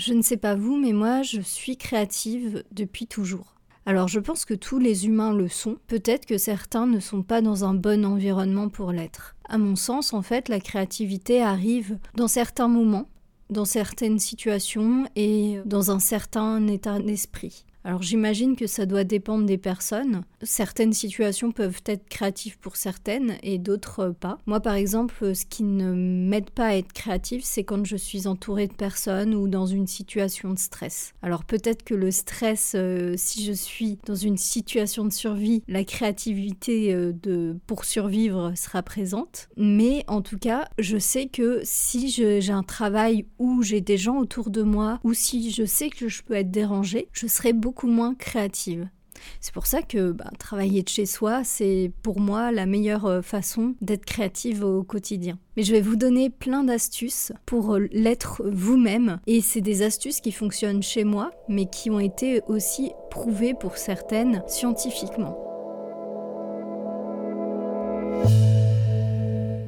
Je ne sais pas vous, mais moi, je suis créative depuis toujours. Alors je pense que tous les humains le sont, peut-être que certains ne sont pas dans un bon environnement pour l'être. À mon sens, en fait, la créativité arrive dans certains moments, dans certaines situations et dans un certain état d'esprit. Alors j'imagine que ça doit dépendre des personnes. Certaines situations peuvent être créatives pour certaines et d'autres pas. Moi par exemple, ce qui ne m'aide pas à être créative, c'est quand je suis entourée de personnes ou dans une situation de stress. Alors peut-être que le stress, euh, si je suis dans une situation de survie, la créativité euh, de, pour survivre sera présente. Mais en tout cas, je sais que si j'ai un travail où j'ai des gens autour de moi ou si je sais que je peux être dérangée, je serai beaucoup moins créative. C'est pour ça que bah, travailler de chez soi, c'est pour moi la meilleure euh, façon d'être créative au quotidien. Mais je vais vous donner plein d'astuces pour euh, l'être vous-même. Et c'est des astuces qui fonctionnent chez moi, mais qui ont été aussi prouvées pour certaines scientifiquement.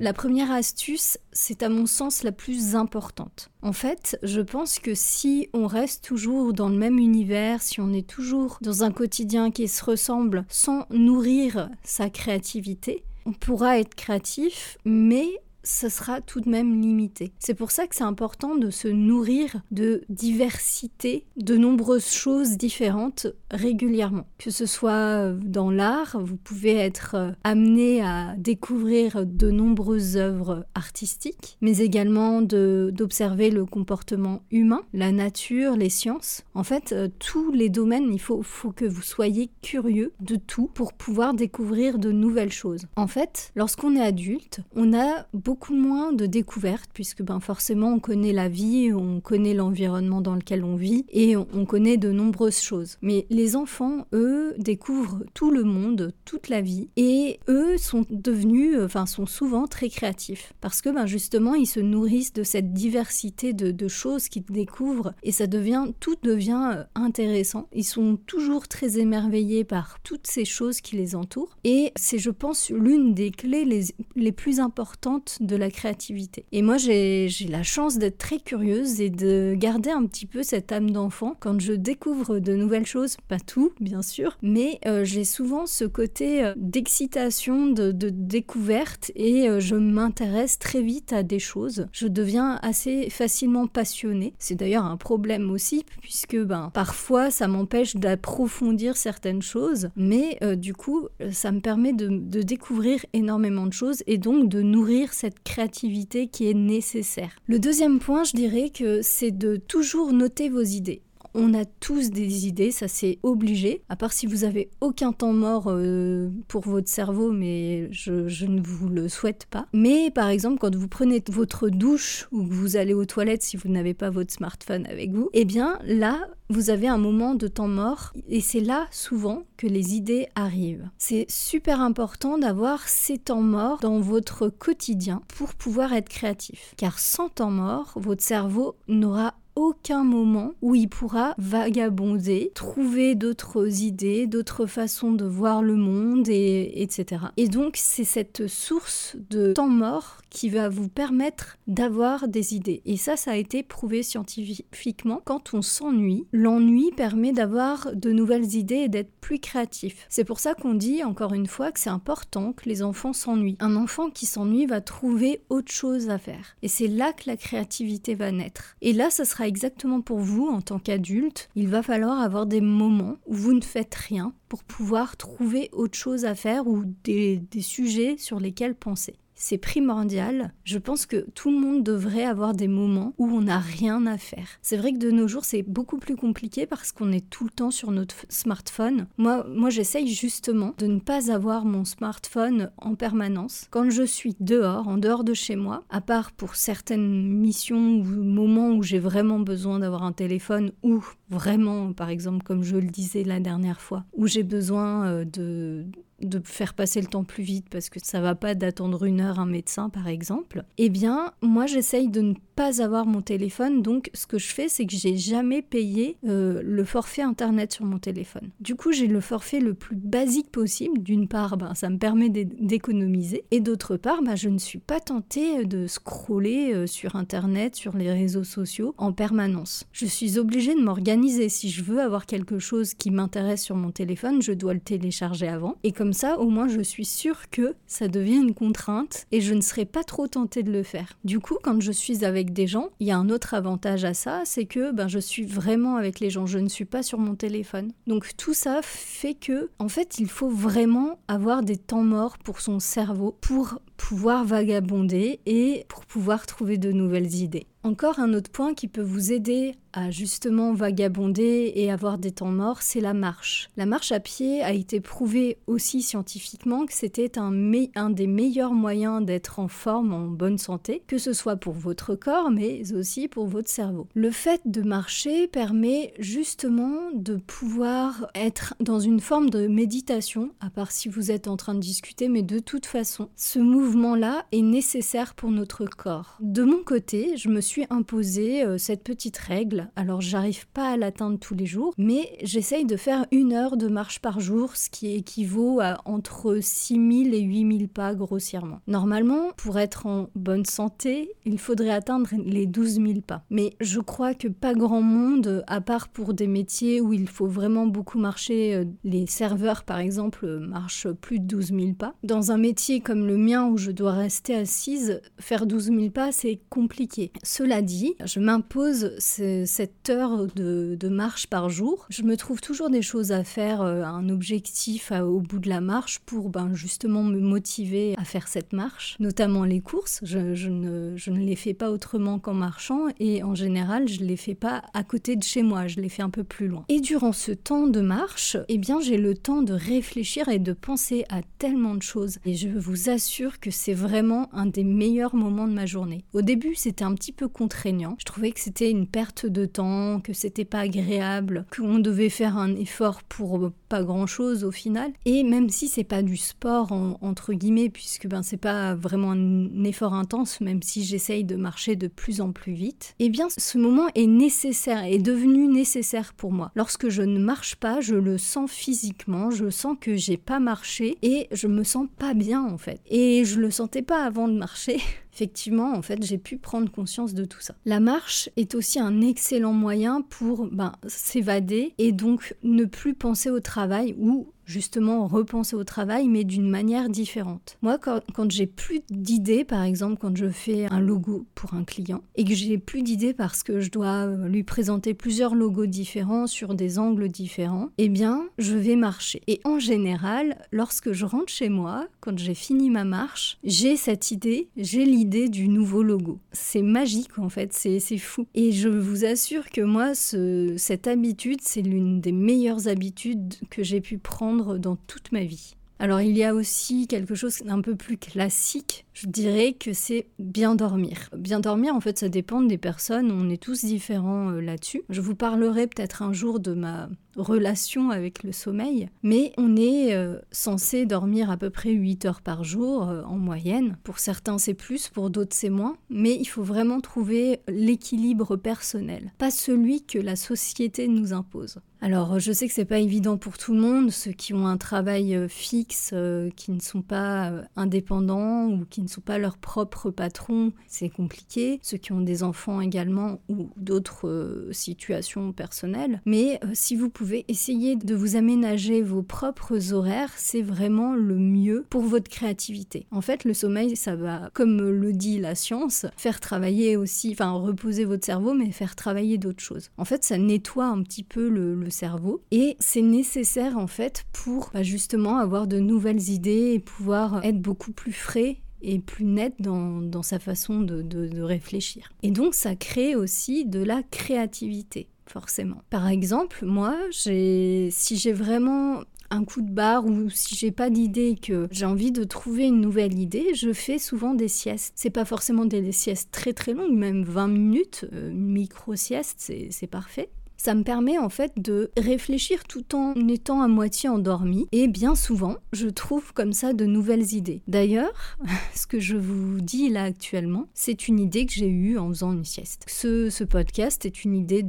La première astuce, c'est à mon sens la plus importante. En fait, je pense que si on reste toujours dans le même univers, si on est toujours dans un quotidien qui se ressemble sans nourrir sa créativité, on pourra être créatif, mais ce sera tout de même limité. C'est pour ça que c'est important de se nourrir de diversité, de nombreuses choses différentes régulièrement. Que ce soit dans l'art, vous pouvez être euh, amené à découvrir de nombreuses œuvres artistiques, mais également d'observer le comportement humain, la nature, les sciences. En fait, euh, tous les domaines, il faut, faut que vous soyez curieux de tout pour pouvoir découvrir de nouvelles choses. En fait, lorsqu'on est adulte, on a beaucoup beaucoup moins de découvertes, puisque ben, forcément on connaît la vie, on connaît l'environnement dans lequel on vit, et on, connaît de nombreuses choses. Mais les enfants, eux, découvrent tout le monde, toute la vie, et eux sont devenus, enfin sont souvent très créatifs, parce que ben, justement ils se nourrissent de cette diversité de, de choses qu'ils découvrent, et ça devient, tout devient euh, intéressant. Ils sont toujours très émerveillés par toutes ces choses qui les entourent, et c'est, je pense, l'une des clés les, les plus importantes de la créativité. Et moi, j'ai la chance d'être très curieuse et de garder un petit peu cette âme d'enfant quand je découvre de nouvelles choses, pas tout, bien sûr, mais euh, j'ai souvent ce côté euh, d'excitation, de, découverte et euh, je m'intéresse très vite à des choses. Je deviens assez facilement passionnée. C'est d'ailleurs un problème aussi, puisque ben, parfois ça m'empêche d'approfondir certaines choses, mais du coup, ça me permet de, de découvrir énormément de choses et donc de nourrir cette créativité qui est nécessaire. Le deuxième point, je dirais que c'est de toujours noter vos idées. On a tous des idées, ça c'est obligé, à part si vous avez aucun temps mort euh, pour votre cerveau, mais je, ne vous le souhaite pas. Mais par exemple, quand vous prenez votre douche ou que vous allez aux toilettes si vous n'avez pas votre smartphone avec vous, eh bien là, vous avez un moment de temps mort et c'est là souvent que les idées arrivent. C'est super important d'avoir ces temps morts dans votre quotidien pour pouvoir être créatif. Car sans temps mort, votre cerveau n'aura aucun moment où il pourra vagabonder, trouver d'autres idées, d'autres façons de voir le monde, et, etc. Et donc c'est cette source de temps mort qui va vous permettre d'avoir des idées. Et ça, ça a été prouvé scientifiquement. Quand on s'ennuie, l'ennui permet d'avoir de nouvelles idées et d'être plus créatif. C'est pour ça qu'on dit, encore une fois, que c'est important que les enfants s'ennuient. Un enfant qui s'ennuie va trouver autre chose à faire. Et c'est là que la créativité va naître. Et là, ça sera exactement pour vous en tant qu'adulte. Il va falloir avoir des moments où vous ne faites rien pour pouvoir trouver autre chose à faire ou des, des sujets sur lesquels penser c'est primordial. Je pense que tout le monde devrait avoir des moments où on n'a rien à faire. C'est vrai que de nos jours, c'est beaucoup plus compliqué parce qu'on est tout le temps sur notre smartphone. Moi, moi j'essaye justement de ne pas avoir mon smartphone en permanence. Quand je suis dehors, en dehors de chez moi, à part pour certaines missions ou moments où j'ai vraiment besoin d'avoir un téléphone ou vraiment, par exemple, comme je le disais la dernière fois, où j'ai besoin euh, de de faire passer le temps plus vite parce que ça va pas d'attendre une heure un médecin par exemple, eh bien moi j'essaye de ne pas avoir mon téléphone. Donc ce que je fais c'est que j'ai jamais payé euh, le forfait internet sur mon téléphone. Du coup j'ai le forfait le plus basique possible. D'une part ben, ça me permet d'économiser et d'autre part ben, je ne suis pas tentée de scroller euh, sur internet, sur les réseaux sociaux en permanence. Je suis obligée de m'organiser. Si je veux avoir quelque chose qui m'intéresse sur mon téléphone, je dois le télécharger avant. Et comme ça, au moins, je suis sûre que ça devient une contrainte et je ne serai pas trop tentée de le faire. Du coup, quand je suis avec des gens, il y a un autre avantage à ça, c'est que ben, je suis vraiment avec les gens. Je ne suis pas sur mon téléphone. Donc tout ça fait que, en fait, il faut vraiment avoir des temps morts pour son cerveau, pour pouvoir vagabonder et pour pouvoir trouver de nouvelles idées. Encore un autre point qui peut vous aider à justement vagabonder et avoir des temps morts, c'est la marche. La marche à pied a été prouvé aussi scientifiquement que c'était un, un, des meilleurs moyens d'être en forme, en bonne santé, que ce soit pour votre corps, mais aussi pour votre cerveau. Le fait de marcher permet justement de pouvoir être dans une forme de méditation, à part si vous êtes en train de discuter, mais de toute façon, ce mouvement-là est nécessaire pour notre corps. De mon côté, je me suis imposé euh, cette petite règle. Alors j'arrive pas à l'atteindre tous les jours, mais j'essaye de faire une heure de marche par jour, ce qui équivaut à entre 6000 et 8000 pas grossièrement. Normalement, pour être en bonne santé, il faudrait atteindre les 12 000 pas. Mais je crois que pas grand monde, à part pour des métiers où il faut vraiment beaucoup marcher, euh, les serveurs par exemple marchent plus de 12 000 pas. Dans un métier comme le mien où je dois rester assise, faire 12 000 pas c'est compliqué. Cela dit, je m'impose cette heure de, marche par jour. Je me trouve toujours des choses à faire, euh, un objectif au bout de la marche pour ben, justement me motiver à faire cette marche, notamment les courses. Je, ne, je ne les fais pas autrement qu'en marchant et en général, je ne les fais pas à côté de chez moi, je les fais un peu plus loin. Et durant ce temps de marche, eh bien, j'ai le temps de réfléchir et de penser à tellement de choses. Et je vous assure que c'est vraiment un des meilleurs moments de ma journée. Au début, c'était un petit peu contraignant. Je trouvais que c'était une perte de temps, que c'était pas agréable, qu'on devait faire un effort pour pas grand chose au final. Et même si c'est pas du sport entre guillemets, puisque ben c'est pas vraiment un effort intense, même si j'essaye de marcher de plus en plus vite, eh bien ce moment est nécessaire, est devenu nécessaire pour moi. Lorsque je ne marche pas, je le sens physiquement, je sens que j'ai pas marché et je me sens pas bien en fait. Et je le sentais pas avant de marcher. effectivement, en fait, j'ai pu prendre conscience de tout ça. La marche est aussi un excellent moyen pour ben, s'évader et donc ne plus penser au travail ou justement repenser au travail, mais d'une manière différente. Moi, quand, j'ai plus d'idées, par exemple, quand je fais un logo pour un client, et que j'ai plus d'idées parce que je dois lui présenter plusieurs logos différents sur des angles différents, eh bien, je vais marcher. Et en général, lorsque je rentre chez moi, quand j'ai fini ma marche, j'ai cette idée, j'ai l'idée du nouveau logo. C'est magique en fait, c'est fou. Et je vous assure que moi, ce, cette habitude, c'est l'une des meilleures habitudes que j'ai pu prendre dans toute ma vie. Alors il y a aussi quelque chose d'un peu plus classique, je dirais que c'est bien dormir. Bien dormir, en fait, ça dépend des personnes, on est tous différents euh, là-dessus. Je vous parlerai peut-être un jour de ma relation avec le sommeil, mais on est euh, censé dormir à peu près 8 heures par jour euh, en moyenne. Pour certains c'est plus, pour d'autres c'est moins, mais il faut vraiment trouver l'équilibre personnel, pas celui que la société nous impose. Alors je sais que c'est pas évident pour tout le monde, ceux qui ont un travail euh, fixe, qui ne sont pas indépendants ou qui ne sont pas leurs propres patrons, c'est compliqué. Ceux qui ont des enfants également ou d'autres situations personnelles. Mais si vous pouvez essayer de vous aménager vos propres horaires, c'est vraiment le mieux pour votre créativité. En fait, le sommeil, ça va, comme le dit la science, faire travailler aussi, enfin reposer votre cerveau, mais faire travailler d'autres choses. En fait, ça nettoie un petit peu le, cerveau et c'est nécessaire en fait pour bah, justement avoir de nouvelles idées et pouvoir être beaucoup plus frais et plus net dans, sa façon de réfléchir. Et donc ça crée aussi de la créativité forcément. Par exemple, moi, si j'ai vraiment un coup de barre ou si j'ai pas d'idée que j'ai envie de trouver une nouvelle idée, je fais souvent des siestes. C'est pas forcément des siestes très très longues, même 20 minutes, euh, micro sieste, c'est parfait. Ça me permet en fait de réfléchir tout en étant à moitié endormi et bien souvent, je trouve comme ça de nouvelles idées. D'ailleurs, ce que je vous dis là actuellement, c'est une idée que j'ai eue en faisant une sieste. Ce, podcast est une idée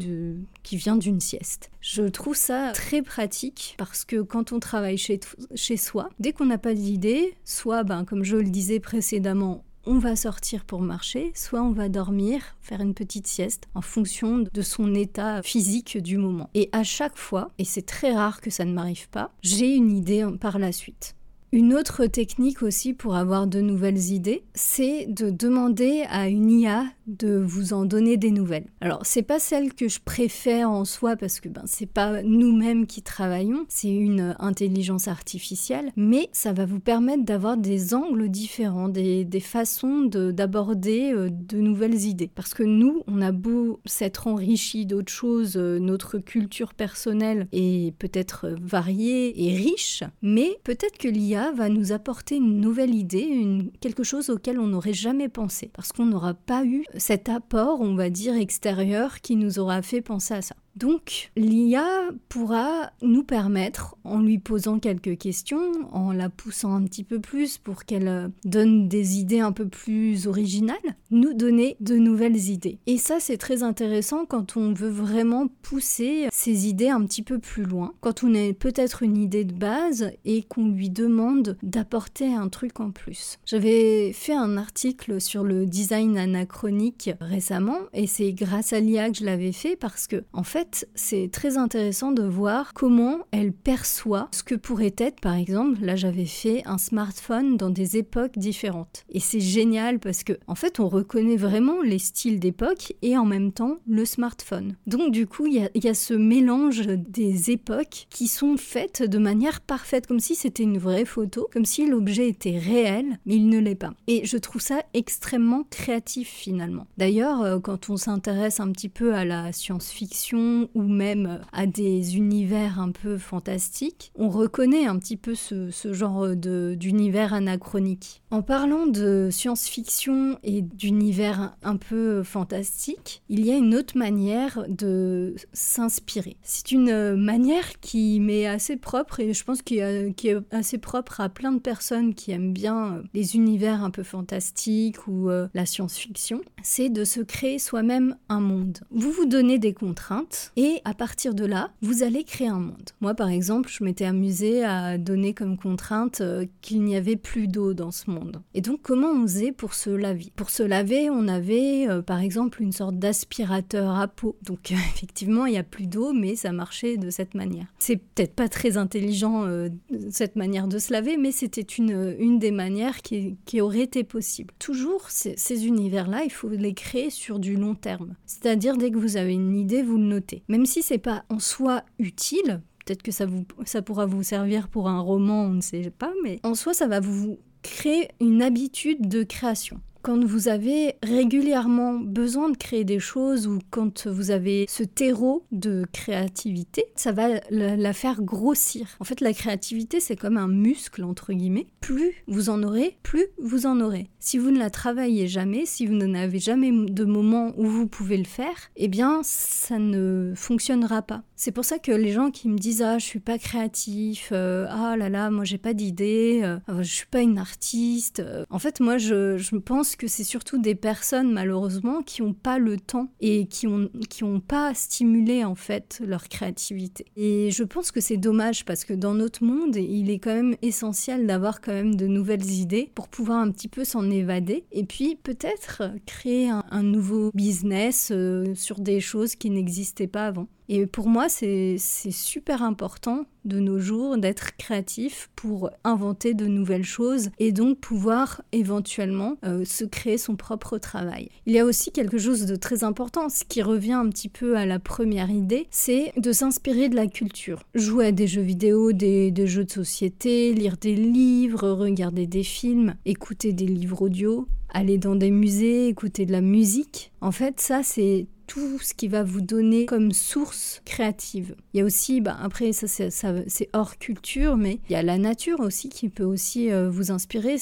qui vient d'une sieste. Je trouve ça très pratique parce que quand on travaille chez, chez soi, dès qu'on n'a pas d'idée, soit, ben, comme je le disais précédemment, on va sortir pour marcher, soit on va dormir, faire une petite sieste en fonction de son état physique du moment. Et à chaque fois, et c'est très rare que ça ne m'arrive pas, j'ai une idée par la suite. Une autre technique aussi pour avoir de nouvelles idées, c'est de demander à une IA de vous en donner des nouvelles. Alors, c'est pas celle que je préfère en soi parce que ben c'est pas nous-mêmes qui travaillons, c'est une intelligence artificielle, mais ça va vous permettre d'avoir des angles différents, des, des façons d'aborder de, euh, de, nouvelles idées. Parce que nous, on a beau s'être enrichi d'autres choses, euh, notre culture personnelle est peut-être variée et riche, mais peut-être que l'IA va nous apporter une nouvelle idée, quelque chose auquel on n'aurait jamais pensé, parce qu'on n'aura pas eu cet apport, on va dire, extérieur qui nous aura fait penser à ça. Donc l'IA pourra nous permettre, en lui posant quelques questions, en la poussant un petit peu plus pour qu'elle euh, donne des idées un peu plus originales, nous donner de nouvelles idées. Et ça c'est très intéressant quand on veut vraiment pousser ces idées un petit peu plus loin, quand on a peut-être une idée de base et qu'on lui demande d'apporter un truc en plus. J'avais fait un article sur le design anachronique récemment et c'est grâce à l'IA que je l'avais fait parce que en fait c'est très intéressant de voir comment elle perçoit ce que pourrait être, par exemple, là j'avais fait un smartphone dans des époques différentes. Et c'est génial parce que, en fait, on reconnaît vraiment les styles d'époque et en même temps le smartphone. Donc, du coup, il y, a, ce mélange des époques qui sont faites de manière parfaite, comme si c'était une vraie photo, comme si l'objet était réel, mais il ne l'est pas. Et je trouve ça extrêmement créatif finalement. D'ailleurs, euh, quand on s'intéresse un petit peu à la science-fiction, ou même à des univers un peu fantastiques, on reconnaît un petit peu ce, genre d'univers anachronique. En parlant de science-fiction et d'univers un peu fantastique, il y a une autre manière de s'inspirer. C'est une manière qui m'est assez propre et je pense qui est assez propre à plein de personnes qui aiment bien les univers un peu fantastiques ou euh, la science-fiction. C'est de se créer soi-même un monde. Vous vous donnez des contraintes et à partir de là, vous allez créer un monde. Moi, par exemple, je m'étais amusée à donner comme contrainte euh, qu'il n'y avait plus d'eau dans ce monde. Et donc, comment on faisait pour se laver? Pour se laver, on avait euh, par exemple une sorte d'aspirateur à peau. Donc, effectivement, il n'y a plus d'eau, mais ça marchait de cette manière. C'est peut-être pas très intelligent euh, cette manière de se laver, mais c'était une, une des manières qui, qui aurait été possible. Toujours, ces univers-là, il faut les créer sur du long terme. C'est-à-dire, dès que vous avez une idée, vous le notez. Même si c'est pas en soi utile, peut-être que ça, vous, ça pourra vous servir pour un roman, on ne sait pas, mais en soi, ça va vous créer une habitude de création quand vous avez régulièrement besoin de créer des choses ou quand vous avez ce terreau de créativité, ça va la, faire grossir. En fait, la créativité, c'est comme un muscle, entre guillemets. Plus vous en aurez, plus vous en aurez. Si vous ne la travaillez jamais, si vous n'avez jamais de moment où vous pouvez le faire, eh bien, ça ne fonctionnera pas. C'est pour ça que les gens qui me disent ah je suis pas créatif, euh, ah là là moi j'ai pas d'idée, euh, je suis pas une artiste. Euh, en fait moi je, je pense que c'est surtout des personnes malheureusement qui n'ont pas le temps et qui ont qui ont pas stimulé en fait leur créativité. Et je pense que c'est dommage parce que dans notre monde, il est quand même essentiel d'avoir quand même de nouvelles idées pour pouvoir un petit peu s'en évader et puis peut-être créer un, nouveau business euh, sur des choses qui n'existaient pas avant. Et pour moi, c'est super important de nos jours d'être créatif pour inventer de nouvelles choses et donc pouvoir éventuellement euh, se créer son propre travail. Il y a aussi quelque chose de très important, ce qui revient un petit peu à la première idée, c'est de s'inspirer de la culture. Jouer à des jeux vidéo, des, des jeux de société, lire des livres, regarder des films, écouter des livres audio, aller dans des musées, écouter de la musique. En fait, ça, c'est tout ce qui va vous donner comme source créative. Il y a aussi, bah, après ça c'est hors culture, mais il y a la nature aussi qui peut aussi euh, vous inspirer.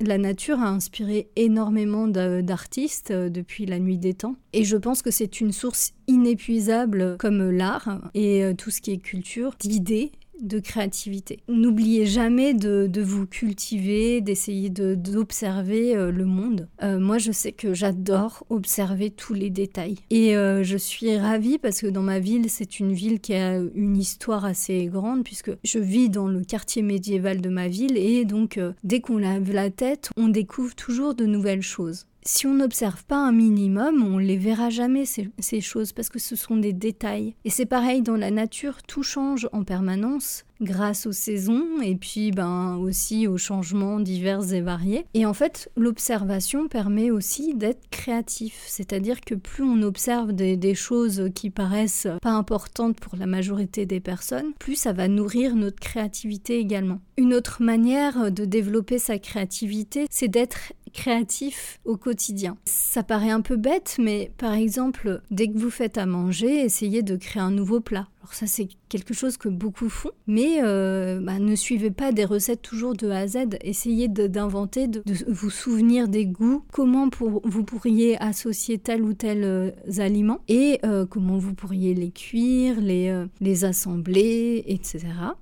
La nature a inspiré énormément d'artistes euh, depuis la nuit des temps. Et je pense que c'est une source inépuisable comme l'art et euh, tout ce qui est culture, d'idées de créativité. N'oubliez jamais de, vous cultiver, d'essayer d'observer euh, le monde. Euh, moi, je sais que j'adore observer tous les détails. Et euh, je suis ravie parce que dans ma ville, c'est une ville qui a une histoire assez grande puisque je vis dans le quartier médiéval de ma ville et donc dès qu'on lève la tête, on découvre toujours de nouvelles choses si on n'observe pas un minimum, on les verra jamais ces, choses parce que ce sont des détails. Et c'est pareil dans la nature, tout change en permanence grâce aux saisons et puis ben aussi aux changements divers et variés. Et en fait, l'observation permet aussi d'être créatif, c'est-à-dire que plus on observe des, des, choses qui paraissent pas importantes pour la majorité des personnes, plus ça va nourrir notre créativité également. Une autre manière de développer sa créativité, c'est d'être créatif au quotidien. Ça paraît un peu bête, mais par exemple, dès que vous faites à manger, essayez de créer un nouveau plat. Ça c'est quelque chose que beaucoup font, mais euh, bah, ne suivez pas des recettes toujours de A à Z. Essayez d'inventer, de, vous souvenir des goûts, comment vous pourriez associer tel ou tel euh, aliment et euh, comment vous pourriez les cuire, les, assembler, etc.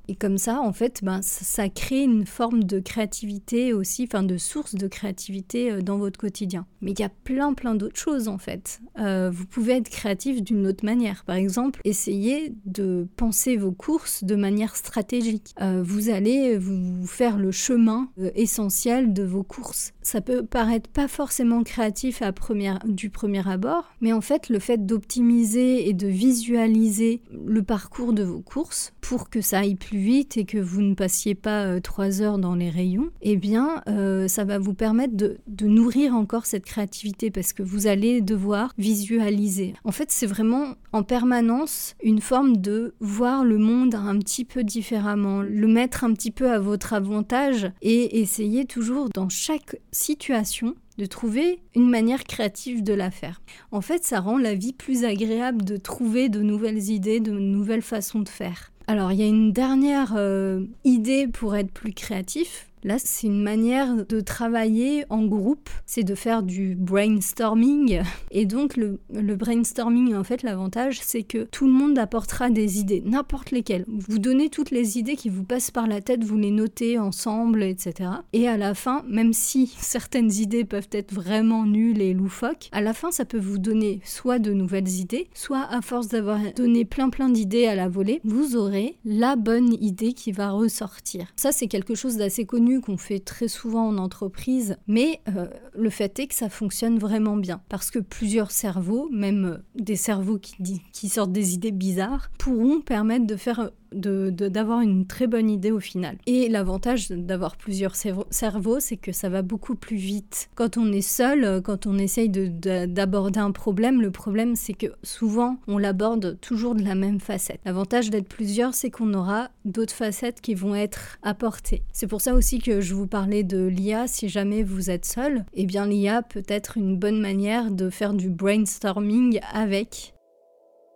Et comme ça, en fait, ben, ça, ça, crée une forme de créativité aussi, enfin de source de créativité dans votre quotidien. Mais il y a plein plein d'autres choses en fait. vous pouvez être créatif d'une autre manière. Par exemple, essayez de penser vos courses de manière stratégique. Euh, vous allez vous faire le chemin euh, essentiel de vos courses. Ça peut paraître pas forcément créatif à première, du premier abord, mais en fait le fait d'optimiser et de visualiser le parcours de vos courses pour que ça aille plus vite et que vous ne passiez pas euh, trois heures dans les rayons, eh bien ça va vous permettre de nourrir encore cette créativité parce que vous allez devoir visualiser. En fait c'est vraiment en permanence une forme de voir le monde un petit peu différemment, le mettre un petit peu à votre avantage et essayer toujours dans chaque situation de trouver une manière créative de la faire. En fait, ça rend la vie plus agréable de trouver de nouvelles idées, de nouvelles façons de faire. Alors, il y a une dernière euh, idée pour être plus créatif, Là, c'est une manière de travailler en groupe, c'est de faire du brainstorming. Et donc, le, brainstorming, en fait, l'avantage, c'est que tout le monde apportera des idées, n'importe lesquelles. Vous donnez toutes les idées qui vous passent par la tête, vous les notez ensemble, etc. Et à la fin, même si certaines idées peuvent être vraiment nulles et loufoques, à la fin, ça peut vous donner soit de nouvelles idées, soit à force d'avoir donné plein plein d'idées à la volée, vous aurez la bonne idée qui va ressortir. Ça, c'est quelque chose d'assez connu qu'on fait très souvent en entreprise, mais euh, le fait est que ça fonctionne vraiment bien. Parce que plusieurs cerveaux, même euh, des cerveaux qui, qui sortent des idées bizarres, pourront permettre de faire d'avoir une très bonne idée au final. Et l'avantage d'avoir plusieurs cerveaux, c'est que ça va beaucoup plus vite. Quand on est seul, euh, quand on essaye d'aborder un problème, le problème c'est que souvent on l'aborde toujours de la même facette. L'avantage d'être plusieurs, c'est qu'on aura d'autres facettes qui vont être apportées. C'est pour ça aussi que je vous parlais de l'IA. Si jamais vous êtes seul, eh bien l'IA peut être une bonne manière de faire du brainstorming avec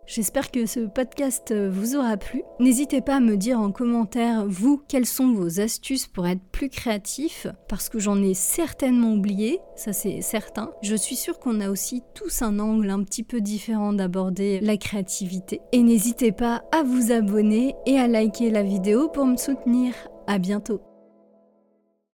J'espère que ce podcast vous aura plu. N'hésitez pas à me dire en commentaire, vous, quelles sont vos astuces pour être plus créatif, parce que j'en ai certainement oublié, ça c'est certain. Je suis sûre qu'on a aussi tous un angle un petit peu différent d'aborder la créativité. Et n'hésitez pas à vous abonner et à liker la vidéo pour me soutenir. À bientôt